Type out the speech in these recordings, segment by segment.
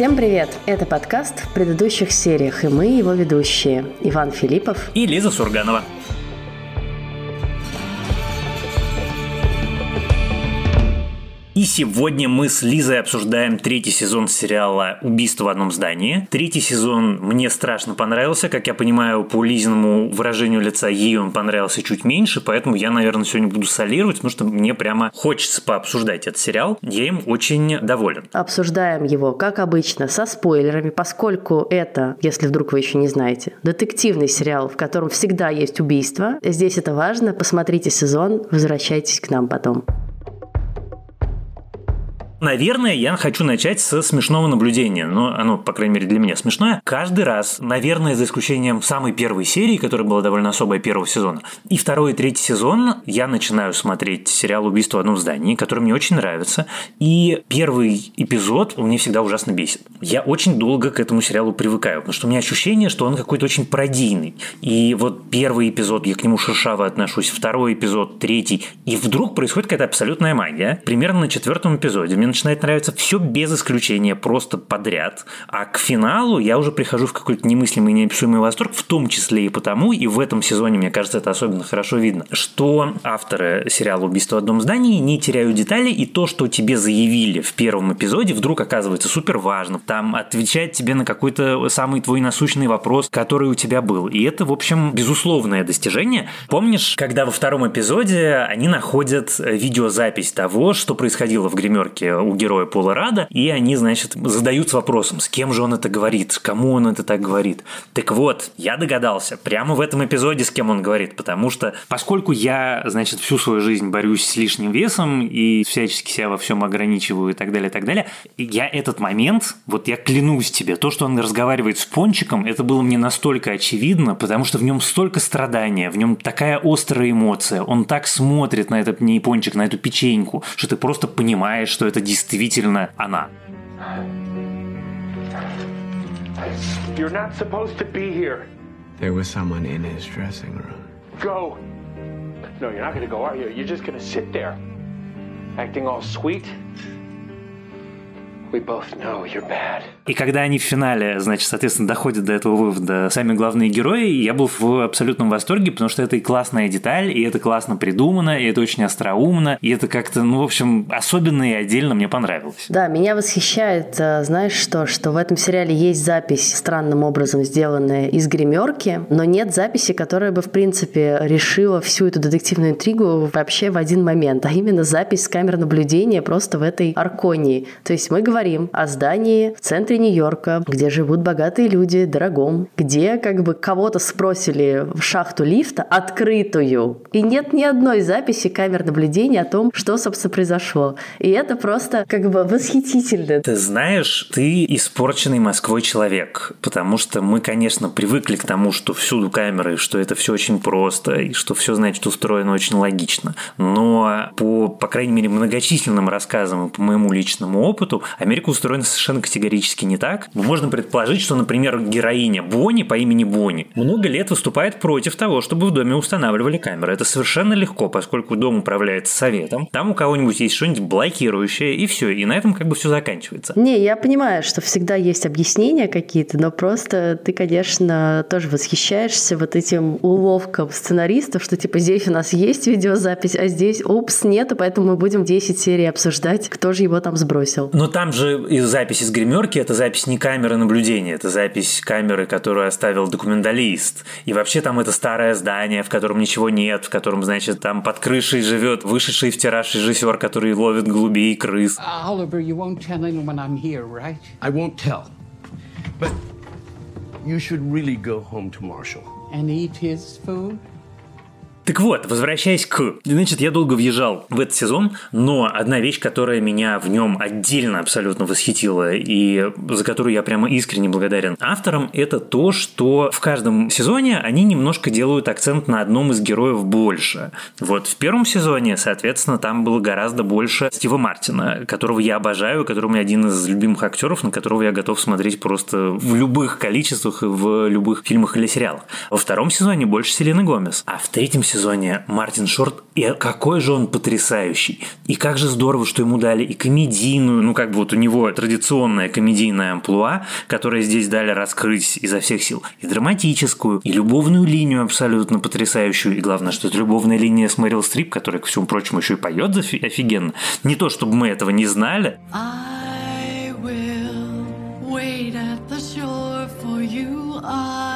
Всем привет! Это подкаст в предыдущих сериях, и мы его ведущие Иван Филиппов и Лиза Сурганова. Сегодня мы с Лизой обсуждаем третий сезон сериала «Убийство в одном здании». Третий сезон мне страшно понравился. Как я понимаю, по Лизиному выражению лица ей он понравился чуть меньше, поэтому я, наверное, сегодня буду солировать, потому что мне прямо хочется пообсуждать этот сериал. Я им очень доволен. Обсуждаем его, как обычно, со спойлерами, поскольку это, если вдруг вы еще не знаете, детективный сериал, в котором всегда есть убийство. Здесь это важно. Посмотрите сезон, возвращайтесь к нам потом. Наверное, я хочу начать со смешного наблюдения. Но оно, по крайней мере, для меня смешное. Каждый раз, наверное, за исключением самой первой серии, которая была довольно особая первого сезона, и второй и третий сезон, я начинаю смотреть сериал «Убийство в одном здании», который мне очень нравится. И первый эпизод мне всегда ужасно бесит. Я очень долго к этому сериалу привыкаю, потому что у меня ощущение, что он какой-то очень пародийный. И вот первый эпизод, я к нему шершаво отношусь, второй эпизод, третий, и вдруг происходит какая-то абсолютная магия. Примерно на четвертом эпизоде мне начинает нравиться все без исключения, просто подряд. А к финалу я уже прихожу в какой-то немыслимый, неописуемый восторг, в том числе и потому, и в этом сезоне, мне кажется, это особенно хорошо видно, что авторы сериала «Убийство в одном здании» не теряют детали, и то, что тебе заявили в первом эпизоде, вдруг оказывается супер важным. Там отвечает тебе на какой-то самый твой насущный вопрос, который у тебя был. И это, в общем, безусловное достижение. Помнишь, когда во втором эпизоде они находят видеозапись того, что происходило в гримерке у героя Пола Рада, и они, значит, задаются вопросом, с кем же он это говорит, кому он это так говорит. Так вот, я догадался, прямо в этом эпизоде, с кем он говорит, потому что, поскольку я, значит, всю свою жизнь борюсь с лишним весом и всячески себя во всем ограничиваю и так далее, и так далее, я этот момент, вот я клянусь тебе, то, что он разговаривает с Пончиком, это было мне настолько очевидно, потому что в нем столько страдания, в нем такая острая эмоция, он так смотрит на этот не Пончик, на эту печеньку, что ты просто понимаешь, что это действительно действительно она. You're not supposed to be here. There was someone in his dressing room. Go. No, you're not going to go, are you? You're just going to sit there, acting all sweet. И когда они в финале, значит, соответственно, доходят до этого вывода сами главные герои, я был в абсолютном восторге, потому что это и классная деталь, и это классно придумано, и это очень остроумно, и это как-то, ну, в общем, особенно и отдельно мне понравилось. Да, меня восхищает, э, знаешь что, что в этом сериале есть запись странным образом сделанная из гримерки, но нет записи, которая бы, в принципе, решила всю эту детективную интригу вообще в один момент, а именно запись с камер наблюдения просто в этой Арконии. То есть мы говорим о здании в центре Нью-Йорка, где живут богатые люди, дорогом, где как бы кого-то спросили в шахту лифта открытую. И нет ни одной записи камер наблюдения о том, что, собственно, произошло. И это просто как бы восхитительно. Ты знаешь, ты испорченный Москвой человек, потому что мы, конечно, привыкли к тому, что всюду камеры, что это все очень просто, и что все, значит, устроено очень логично. Но по, по крайней мере, многочисленным рассказам и по моему личному опыту, Америка устроена совершенно категорически не так. Можно предположить, что, например, героиня Бонни по имени Бонни много лет выступает против того, чтобы в доме устанавливали камеры. Это совершенно легко, поскольку дом управляется советом. Там у кого-нибудь есть что-нибудь блокирующее, и все. И на этом как бы все заканчивается. Не, я понимаю, что всегда есть объяснения какие-то, но просто ты, конечно, тоже восхищаешься вот этим уловком сценаристов, что типа здесь у нас есть видеозапись, а здесь, упс, нету, поэтому мы будем 10 серий обсуждать, кто же его там сбросил. Но там же и запись из гримерки, это запись не камеры наблюдения, это запись камеры, которую оставил документалист. И вообще там это старое здание, в котором ничего нет, в котором, значит, там под крышей живет вышедший в тираж режиссер, который ловит голубей и крыс. Oliver, you won't tell anyone I'm here, right? I won't tell. But you should really go home to Marshall. And eat his food? Так вот, возвращаясь к... Значит, я долго въезжал в этот сезон, но одна вещь, которая меня в нем отдельно абсолютно восхитила и за которую я прямо искренне благодарен авторам, это то, что в каждом сезоне они немножко делают акцент на одном из героев больше. Вот в первом сезоне, соответственно, там было гораздо больше Стива Мартина, которого я обожаю, который у меня один из любимых актеров, на которого я готов смотреть просто в любых количествах и в любых фильмах или сериалах. Во втором сезоне больше Селены Гомес, а в третьем сезоне сезоне Мартин Шорт, и какой же он потрясающий. И как же здорово, что ему дали и комедийную, ну как бы вот у него традиционная комедийная амплуа, которая здесь дали раскрыть изо всех сил, и драматическую, и любовную линию абсолютно потрясающую, и главное, что это любовная линия с Мэрил Стрип, которая, ко всему прочему, еще и поет офигенно. Не то, чтобы мы этого не знали. I will wait at the shore for you. I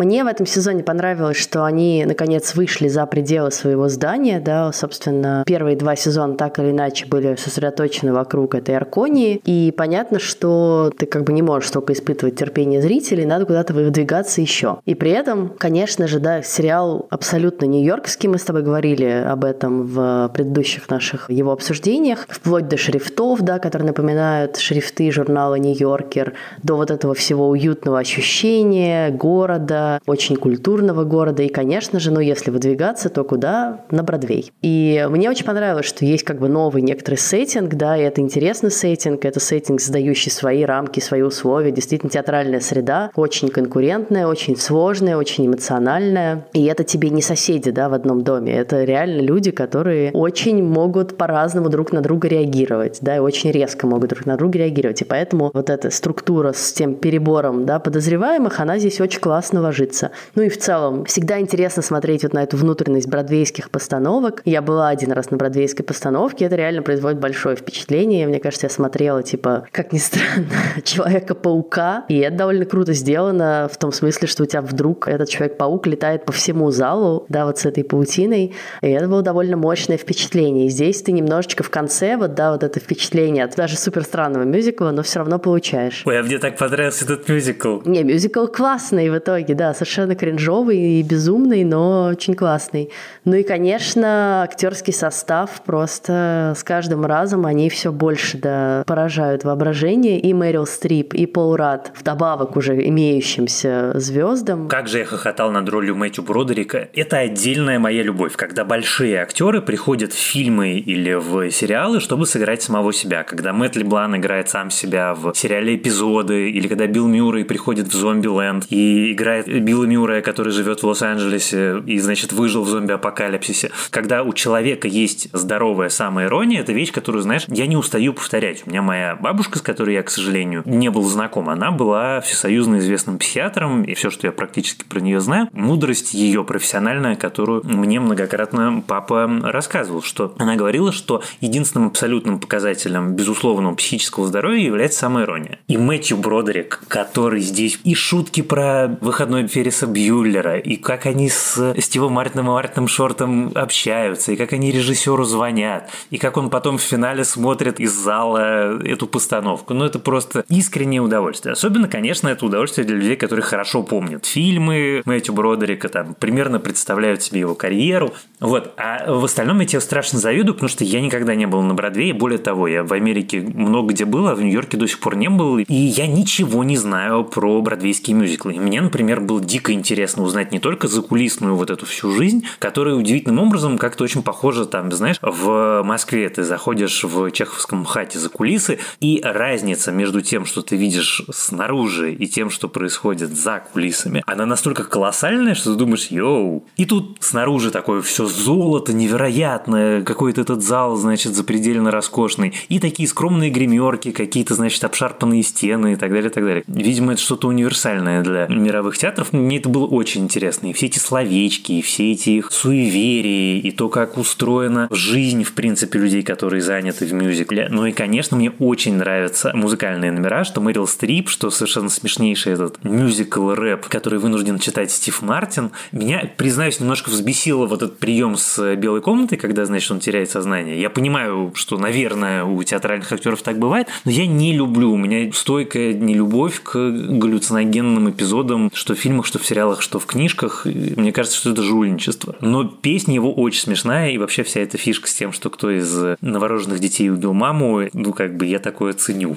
Мне в этом сезоне понравилось, что они, наконец, вышли за пределы своего здания, да, собственно, первые два сезона так или иначе были сосредоточены вокруг этой Арконии, и понятно, что ты как бы не можешь только испытывать терпение зрителей, надо куда-то выдвигаться еще. И при этом, конечно же, да, сериал абсолютно нью-йоркский, мы с тобой говорили об этом в предыдущих наших его обсуждениях, вплоть до шрифтов, да, которые напоминают шрифты журнала «Нью-Йоркер», до вот этого всего уютного ощущения города, очень культурного города. И, конечно же, ну, если выдвигаться, то куда? На Бродвей. И мне очень понравилось, что есть как бы новый некоторый сеттинг, да, и это интересный сеттинг, это сеттинг, создающий свои рамки, свои условия. Действительно, театральная среда очень конкурентная, очень сложная, очень эмоциональная. И это тебе не соседи, да, в одном доме. Это реально люди, которые очень могут по-разному друг на друга реагировать, да, и очень резко могут друг на друга реагировать. И поэтому вот эта структура с тем перебором, да, подозреваемых, она здесь очень классно ложится. Ну и в целом, всегда интересно смотреть вот на эту внутренность бродвейских постановок. Я была один раз на бродвейской постановке, это реально производит большое впечатление. Мне кажется, я смотрела, типа, как ни странно, Человека-паука, и это довольно круто сделано в том смысле, что у тебя вдруг этот Человек-паук летает по всему залу, да, вот с этой паутиной, и это было довольно мощное впечатление. И здесь ты немножечко в конце, вот, да, вот это впечатление от даже супер странного мюзикла, но все равно получаешь. Ой, а мне так понравился этот мюзикл. Не, мюзикл классный в итоге, да, совершенно кринжовый и безумный, но очень классный. Ну и, конечно, актерский состав просто с каждым разом они все больше да, поражают воображение. И Мэрил Стрип, и Пол Рад, вдобавок уже имеющимся звездам. Как же я хохотал над ролью Мэтью Бродерика. Это отдельная моя любовь, когда большие актеры приходят в фильмы или в сериалы, чтобы сыграть самого себя. Когда Мэтт Леблан играет сам себя в сериале «Эпизоды», или когда Билл Мюррей приходит в «Зомби-ленд» и играет Билла Мюррея, который живет в Лос-Анджелесе и, значит, выжил в зомби-апокалипсисе. Когда у человека есть здоровая самоирония, это вещь, которую, знаешь, я не устаю повторять. У меня моя бабушка, с которой я, к сожалению, не был знаком, она была всесоюзно известным психиатром, и все, что я практически про нее знаю, мудрость ее профессиональная, которую мне многократно папа рассказывал, что она говорила, что единственным абсолютным показателем безусловного психического здоровья является самоирония. И Мэтью Бродерик, который здесь и шутки про выходной Ферриса Бьюллера, и как они с Стивом Мартином и Мартином Шортом общаются, и как они режиссеру звонят, и как он потом в финале смотрит из зала эту постановку. Ну, это просто искреннее удовольствие. Особенно, конечно, это удовольствие для людей, которые хорошо помнят фильмы Мэтью Бродерика, там, примерно представляют себе его карьеру. Вот. А в остальном я тебе страшно завидую, потому что я никогда не был на Бродвее. Более того, я в Америке много где был, а в Нью-Йорке до сих пор не был. И я ничего не знаю про бродвейские мюзиклы. И мне, например, был дико интересно узнать не только закулисную вот эту всю жизнь, которая удивительным образом как-то очень похожа там, знаешь, в Москве ты заходишь в чеховском хате за кулисы, и разница между тем, что ты видишь снаружи, и тем, что происходит за кулисами, она настолько колоссальная, что ты думаешь, йоу. И тут снаружи такое все золото невероятное, какой-то этот зал, значит, запредельно роскошный, и такие скромные гримерки, какие-то, значит, обшарпанные стены и так далее, и так далее. Видимо, это что-то универсальное для мировых театров мне это было очень интересно. И все эти словечки, и все эти их суеверия, и то, как устроена жизнь, в принципе, людей, которые заняты в мюзикле. Ну и, конечно, мне очень нравятся музыкальные номера, что Мэрил Стрип, что совершенно смешнейший этот мюзикл-рэп, который вынужден читать Стив Мартин. Меня, признаюсь, немножко взбесило вот этот прием с белой комнатой, когда, значит, он теряет сознание. Я понимаю, что, наверное, у театральных актеров так бывает, но я не люблю, у меня стойкая нелюбовь к галлюциногенным эпизодам, что в фильмах, что в сериалах, что в книжках. Мне кажется, что это жульничество. Но песня его очень смешная, и вообще вся эта фишка с тем, что кто из новорожденных детей убил маму, ну, как бы я такое ценю.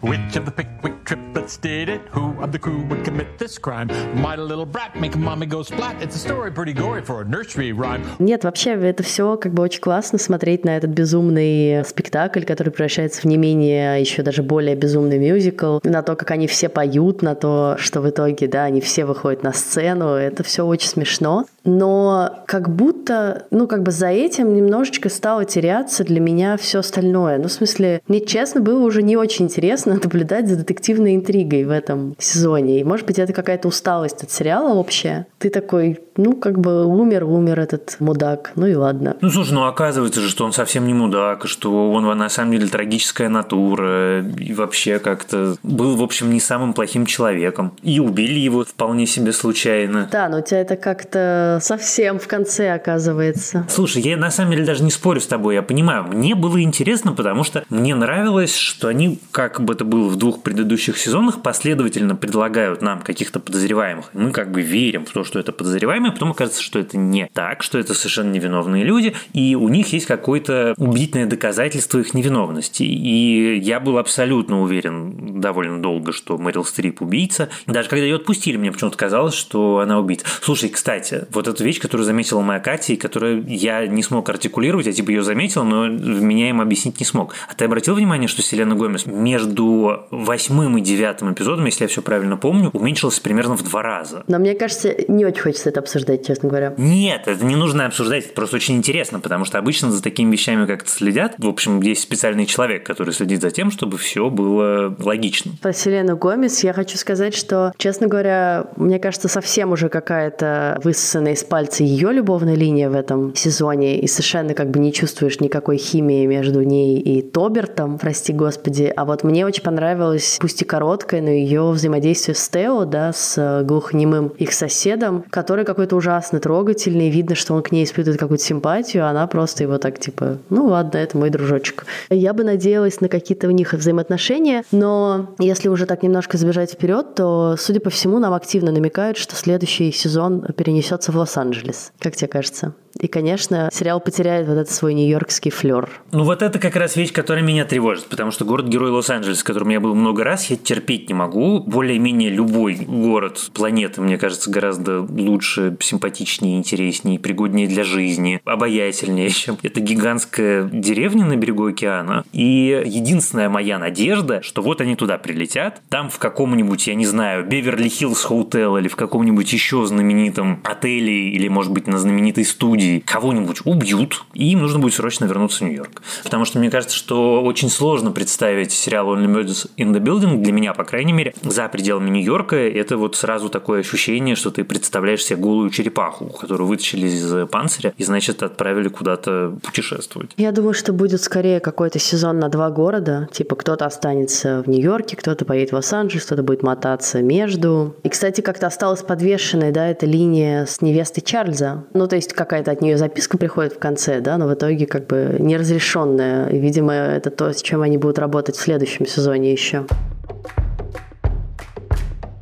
Which of the Pickwick Let's date it. Who of the crew would commit this crime? Might a little brat make mommy go splat? It's a story pretty gory for a nursery rhyme. Нет, вообще это все как бы очень классно смотреть на этот безумный спектакль, который превращается в не менее еще даже более безумный мюзикл, на то, как они все поют, на то, что в итоге, да, они все выходят на сцену. Это все очень смешно. Но как будто, ну, как бы за этим немножечко стало теряться для меня все остальное. Ну, в смысле, мне честно было уже не очень интересно наблюдать за детективной интригой в этом сезоне. И, может быть, это какая-то усталость от сериала общая. Ты такой, ну, как бы умер, умер этот мудак, ну и ладно. Ну, слушай, ну оказывается же, что он совсем не мудак, что он на самом деле трагическая натура, и вообще как-то был, в общем, не самым плохим человеком. И убили его вполне себе случайно. Да, но у тебя это как-то совсем в конце оказывается. Слушай, я на самом деле даже не спорю с тобой, я понимаю, мне было интересно, потому что мне нравилось, что они, как бы это было в двух предыдущих сезонах, последовательно предлагают нам каких-то подозреваемых. Мы как бы верим в то, что это подозреваемые, потом окажется, что это не так, что это совершенно невиновные люди, и у них есть какое-то убедительное доказательство их невиновности. И я был абсолютно уверен довольно долго, что Мэрил Стрип убийца. Даже когда ее отпустили, мне почему-то казалось, что она убийца. Слушай, кстати, вот эту вещь, которую заметила моя Катя, и которую я не смог артикулировать, я типа ее заметил, но меня им объяснить не смог. А ты обратил внимание, что Селена Гомес между восьмым и девятым эпизодом, если я все правильно помню, уменьшилась примерно в два раза. Но мне кажется, не очень хочется это обсуждать, честно говоря. Нет, это не нужно обсуждать, это просто очень интересно, потому что обычно за такими вещами как-то следят. В общем, есть специальный человек, который следит за тем, чтобы все было логично. Про Селену Гомес я хочу сказать, что, честно говоря, мне кажется, совсем уже какая-то высосанная из пальца ее любовная линия в этом сезоне, и совершенно как бы не чувствуешь никакой химии между ней и Тобертом, прости господи. А вот мне очень понравилось, пусть и короткое, но ее взаимодействие с Тео, да, с глухонемым их соседом, который какой-то ужасно трогательный, видно, что он к ней испытывает какую-то симпатию, а она просто его так типа, ну ладно, это мой дружочек. Я бы надеялась на какие-то у них взаимоотношения, но если уже так немножко забежать вперед, то, судя по всему, нам активно намекают, что следующий сезон перенесется в Лос-Анджелес. Как тебе кажется? И, конечно, сериал потеряет вот этот свой нью-йоркский флер. Ну вот это как раз вещь, которая меня тревожит, потому что город-герой Лос-Анджелес, в котором я был много раз, я терпеть не могу. Более-менее любой город планеты, мне кажется, гораздо лучше, симпатичнее, интереснее, пригоднее для жизни, обаятельнее, чем это гигантская деревня на берегу океана. И единственная моя надежда, что вот они туда прилетят, там в каком-нибудь, я не знаю, Beverly Hills Hotel или в каком-нибудь еще знаменитом отеле или, может быть, на знаменитой студии люди кого-нибудь убьют, и им нужно будет срочно вернуться в Нью-Йорк. Потому что мне кажется, что очень сложно представить сериал Only Murders in the Building, для меня, по крайней мере, за пределами Нью-Йорка. Это вот сразу такое ощущение, что ты представляешь себе голую черепаху, которую вытащили из панциря и, значит, отправили куда-то путешествовать. Я думаю, что будет скорее какой-то сезон на два города. Типа кто-то останется в Нью-Йорке, кто-то поедет в Лос-Анджелес, кто-то будет мотаться между. И, кстати, как-то осталась подвешенной, да, эта линия с невестой Чарльза. Ну, то есть какая-то от нее записка приходит в конце, да, но в итоге как бы неразрешенная. И, видимо, это то, с чем они будут работать в следующем сезоне еще.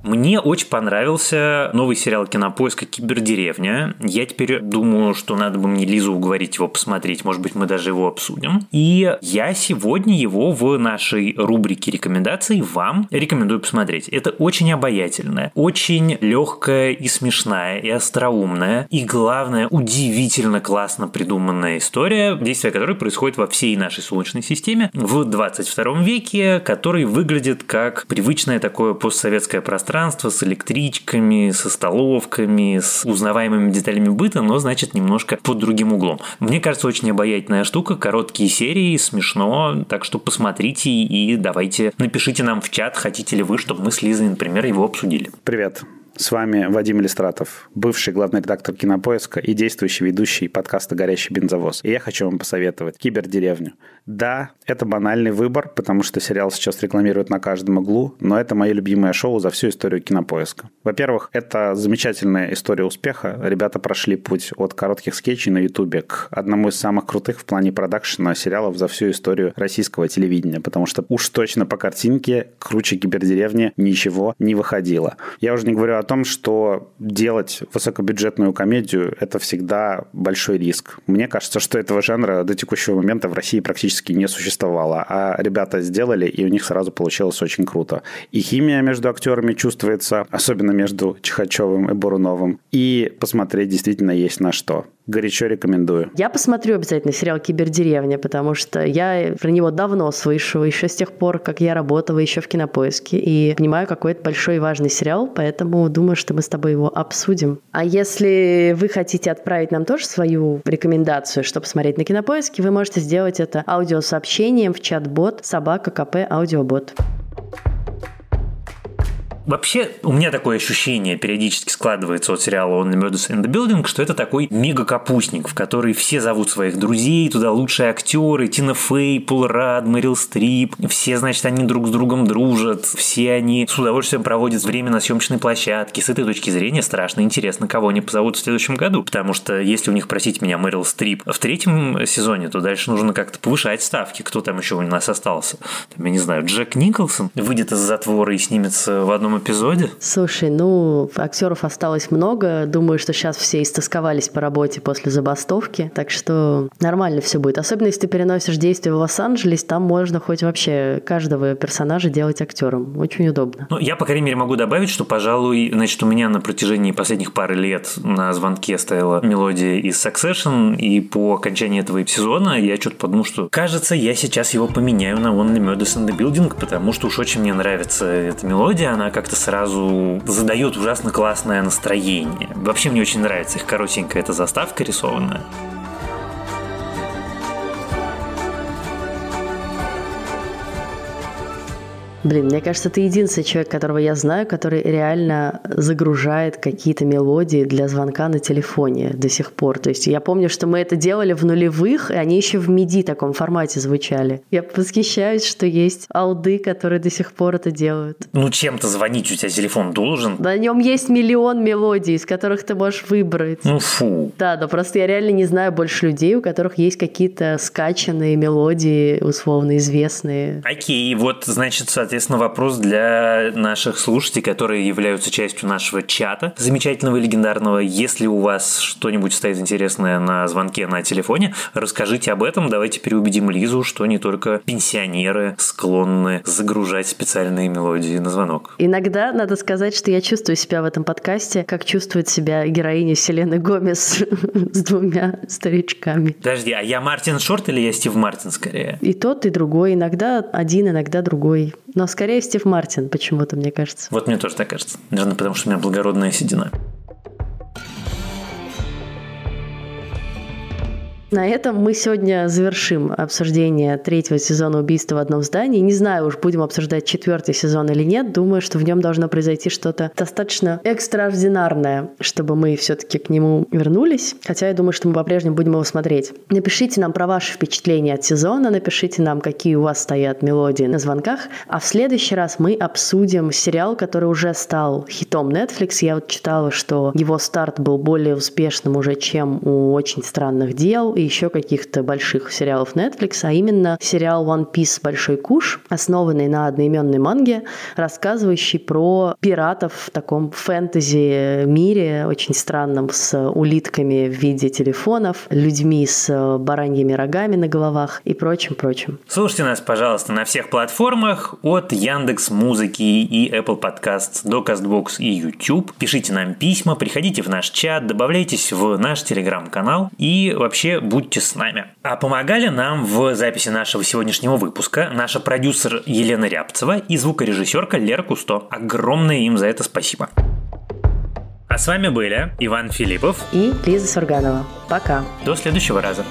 Мне очень понравился новый сериал Кинопоиска «Кибердеревня». Я теперь думаю, что надо бы мне Лизу уговорить его посмотреть. Может быть, мы даже его обсудим. И я сегодня его в нашей рубрике рекомендаций вам рекомендую посмотреть. Это очень обаятельная, очень легкая и смешная, и остроумная, и, главное, удивительно классно придуманная история, действие которой происходит во всей нашей Солнечной системе в 22 веке, который выглядит как привычное такое постсоветское пространство пространство с электричками, со столовками, с узнаваемыми деталями быта, но, значит, немножко под другим углом. Мне кажется, очень обаятельная штука, короткие серии, смешно, так что посмотрите и давайте напишите нам в чат, хотите ли вы, чтобы мы с Лизой, например, его обсудили. Привет. С вами Вадим Иллистратов, бывший главный редактор Кинопоиска и действующий ведущий подкаста «Горящий бензовоз». И я хочу вам посоветовать «Кибердеревню». Да, это банальный выбор, потому что сериал сейчас рекламируют на каждом углу, но это мое любимое шоу за всю историю Кинопоиска. Во-первых, это замечательная история успеха. Ребята прошли путь от коротких скетчей на Ютубе к одному из самых крутых в плане продакшена сериалов за всю историю российского телевидения, потому что уж точно по картинке круче «Кибердеревни» ничего не выходило. Я уже не говорю о том, что делать высокобюджетную комедию – это всегда большой риск. Мне кажется, что этого жанра до текущего момента в России практически практически не существовало, а ребята сделали, и у них сразу получилось очень круто. И химия между актерами чувствуется, особенно между Чихачевым и Буруновым. И посмотреть действительно есть на что. Горячо рекомендую. Я посмотрю обязательно сериал «Кибердеревня», потому что я про него давно слышу, еще с тех пор, как я работала еще в Кинопоиске, и понимаю, какой это большой и важный сериал, поэтому думаю, что мы с тобой его обсудим. А если вы хотите отправить нам тоже свою рекомендацию, что посмотреть на Кинопоиске, вы можете сделать это аудиосообщением в чат-бот собака КП аудиобот. Вообще, у меня такое ощущение периодически складывается от сериала «Only Murders in the Building», что это такой мега-капустник, в который все зовут своих друзей, туда лучшие актеры, Тина Фей, Пол Рад, Мэрил Стрип, все, значит, они друг с другом дружат, все они с удовольствием проводят время на съемочной площадке. С этой точки зрения страшно интересно, кого они позовут в следующем году, потому что если у них, просить меня, Мэрил Стрип в третьем сезоне, то дальше нужно как-то повышать ставки. Кто там еще у нас остался? Там, я не знаю, Джек Николсон выйдет из затвора и снимется в одном эпизоде? Слушай, ну, актеров осталось много. Думаю, что сейчас все истосковались по работе после забастовки. Так что нормально все будет. Особенно, если ты переносишь действие в Лос-Анджелес, там можно хоть вообще каждого персонажа делать актером. Очень удобно. Ну, я, по крайней мере, могу добавить, что, пожалуй, значит, у меня на протяжении последних пары лет на звонке стояла мелодия из Succession, и по окончании этого сезона я что-то подумал, что кажется, я сейчас его поменяю на Only Murders in the Building, потому что уж очень мне нравится эта мелодия, она как как-то сразу задает ужасно классное настроение. Вообще мне очень нравится их коротенькая эта заставка рисованная. Блин, мне кажется, ты единственный человек, которого я знаю, который реально загружает какие-то мелодии для звонка на телефоне до сих пор. То есть я помню, что мы это делали в нулевых, и они еще в MIDI таком формате звучали. Я восхищаюсь, что есть алды, которые до сих пор это делают. Ну, чем-то звонить у тебя телефон должен. На нем есть миллион мелодий, из которых ты можешь выбрать. Ну, фу. Да, но просто я реально не знаю больше людей, у которых есть какие-то скачанные мелодии, условно известные. Окей, вот, значит, соответственно, соответственно, вопрос для наших слушателей, которые являются частью нашего чата замечательного и легендарного. Если у вас что-нибудь стоит интересное на звонке на телефоне, расскажите об этом. Давайте переубедим Лизу, что не только пенсионеры склонны загружать специальные мелодии на звонок. Иногда надо сказать, что я чувствую себя в этом подкасте, как чувствует себя героиня Селены Гомес с двумя старичками. Подожди, а я Мартин Шорт или я Стив Мартин скорее? И тот, и другой. Иногда один, иногда другой. Но скорее Стив Мартин почему-то, мне кажется. Вот мне тоже так кажется. Наверное, потому что у меня благородная седина. На этом мы сегодня завершим обсуждение третьего сезона «Убийства в одном здании». Не знаю, уж будем обсуждать четвертый сезон или нет. Думаю, что в нем должно произойти что-то достаточно экстраординарное, чтобы мы все-таки к нему вернулись. Хотя я думаю, что мы по-прежнему будем его смотреть. Напишите нам про ваши впечатления от сезона, напишите нам, какие у вас стоят мелодии на звонках. А в следующий раз мы обсудим сериал, который уже стал хитом Netflix. Я вот читала, что его старт был более успешным уже, чем у «Очень странных дел», и еще каких-то больших сериалов Netflix, а именно сериал One Piece «Большой куш», основанный на одноименной манге, рассказывающий про пиратов в таком фэнтези-мире, очень странном, с улитками в виде телефонов, людьми с бараньими рогами на головах и прочим-прочим. Слушайте нас, пожалуйста, на всех платформах от Яндекс Музыки и Apple Podcasts до CastBox и YouTube. Пишите нам письма, приходите в наш чат, добавляйтесь в наш телеграм-канал и вообще будьте с нами. А помогали нам в записи нашего сегодняшнего выпуска наша продюсер Елена Рябцева и звукорежиссерка Лера Кусто. Огромное им за это спасибо. А с вами были Иван Филиппов и Лиза Сурганова. Пока. До следующего раза.